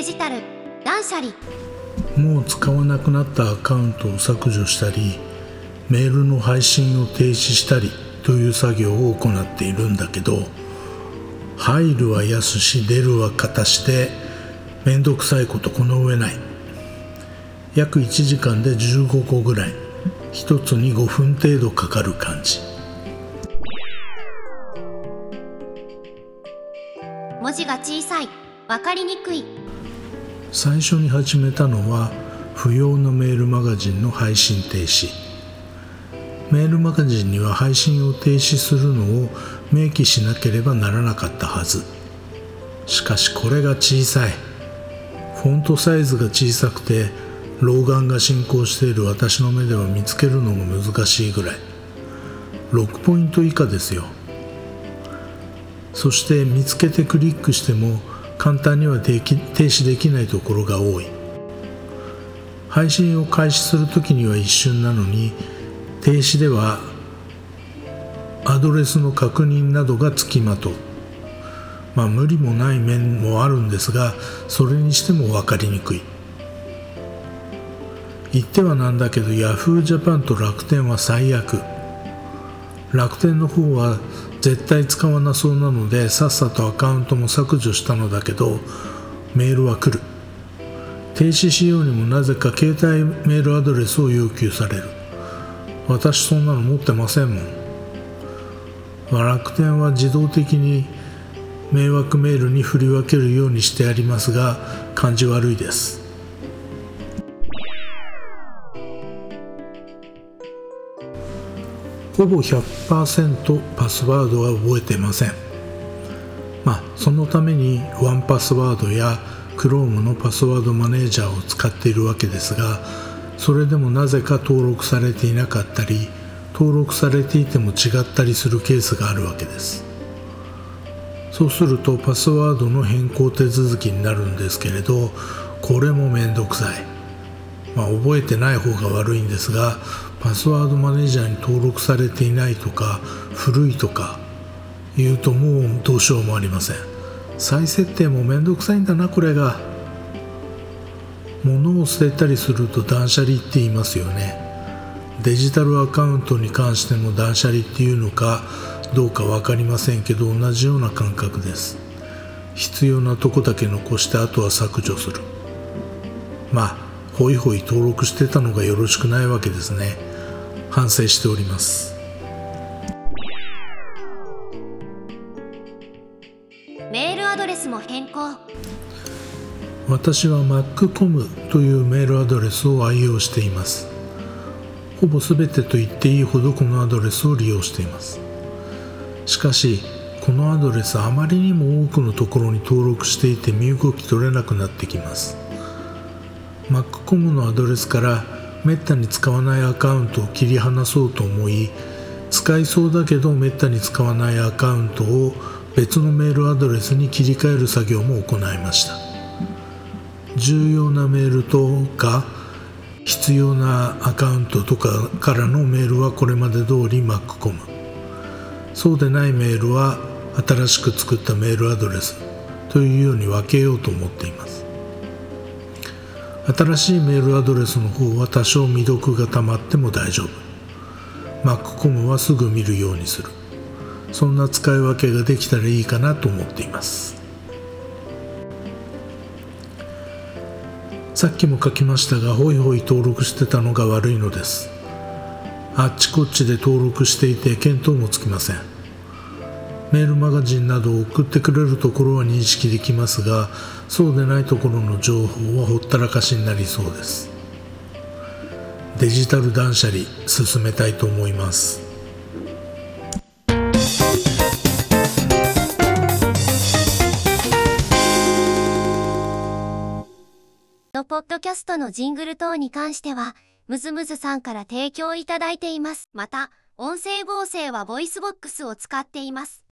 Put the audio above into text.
デジタル断捨離。もう使わなくなったアカウントを削除したりメールの配信を停止したりという作業を行っているんだけど入るは安し出るは片しでめんどくさいことこの上ない。約1時間で15個ぐらい。1つに5分程度かかる感じ。文字が小さい。わかりにくい最初に始めたのは不要なメールマガジンの配信停止。メールマガジンには配信を停止するのを明記しなければならなかったはず。しかしこれが小さい。フォントサイズが小さくて老眼が進行している私の目では見つけるのも難しいぐらい。6ポイント以下ですよ。そして見つけてクリックしても簡単には停止できないところが多い。配信を開始するときには一瞬なのに停止ではアドレスの確認などがつきまとう。まあ無理もない面もあるんですがそれにしても分かりにくい。言ってはなんだけど Yahoo!JAPAN と楽天は最悪。楽天の方は絶対使わなそうなのでさっさとアカウントも削除したのだけどメールは来る。停止しようにもなぜか携帯メールアドレスを要求される。私そんなの持ってませんもん。楽天は自動的に迷惑メールに振り分けるようにしてありますが感じ悪いです。ほぼ100%パスワードは覚えてません。まあそのためにワンパスワードや Chrome のパスワードマネージャーを使っているわけですがそれでもなぜか登録されていなかったり登録されていても違ったりするケースがあるわけです。そうするとパスワードの変更手続きになるんですけれどこれもめんどくさい。まあ覚えてない方が悪いんですがパスワードマネージャーに登録されていないとか古いとか言うともうどうしようもありません。再設定もめんどくさいんだなこれが。物を捨てたりすると断捨離って言いますよね。デジタルアカウントに関しても断捨離っていうのかどうか分かりませんけど同じような感覚です。必要なとこだけ残してあとは削除する。まあホイホイ登録してたのがよろしくないわけですね。反省しております。メールアドレスも変更。私は MacCom というメールアドレスを愛用しています。ほぼ全てと言っていいほどこのアドレスを利用しています。しかしこのアドレスあまりにも多くのところに登録していて身動き取れなくなってきます MacCom のアドレスからめったに使わないアカウントを切り離そうと思い使いそうだけどめったに使わないアカウントを別のメールアドレスに切り替える作業も行いました。重要なメールとか必要なアカウントとかからのメールはこれまで通り MacCom そうでないメールは新しく作ったメールアドレスというように分けようと思っています。新しいメールアドレスの方は多少未読が溜まっても大丈夫。MacCom はすぐ見るようにする。そんな使い分けができたらいいかなと思っています。さっきも書きましたがホイホイ登録してたのが悪いのです。あっちこっちで登録していて見当もつきません。メールマガジンなどを送ってくれるところは認識できますがそうでないところの情報はほったらかしになりそうです。デジタル断捨離進めたいと思います。のポッドキャストのジングル等に関してはムズムズさんから提供いただいています。また音声合成は VOICEVOX を使っています。